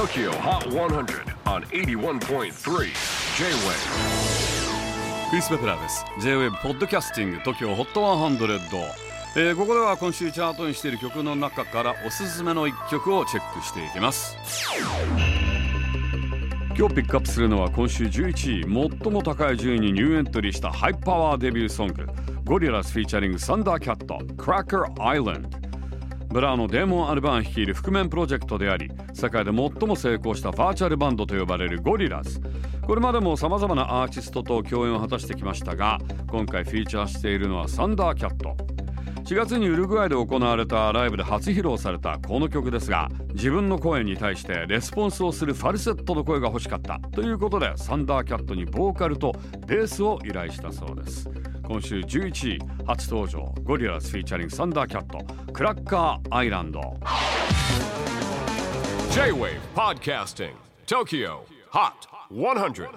TOKIO HOT 100 on 81.3 J-WAVE クリス・ペプラーです。J-WAVE ポッドキャスティング TOKIO HOT 100、えー、ここでは今週チャートにしている曲の中からおすすめの一曲をチェックしていきます。今日ピックアップするのは今週11位最も高い順位にニューエントリーした high power debut song。ゴリラズ featuring サンダーキャット Cracker Island ブラーのデーモン・アルバーン率いる覆面プロジェクトであり世界で最も成功したバーチャルバンドと呼ばれるゴリラズ。これまでも様々なアーティストと共演を果たしてきましたが今回フィーチャーしているのはサンダーキャット。4月にウルグアイで行われたライブで初披露されたこの曲ですが自分の声に対してレスポンスをするファルセットの声が欲しかったということでサンダーキャットにボーカルとベースを依頼したそうです。今週11位初登場ゴリラスフィーチャリングサンダーキャットクラッカーアイランド。J-WAVE PODCASTING TOKYO HOT 100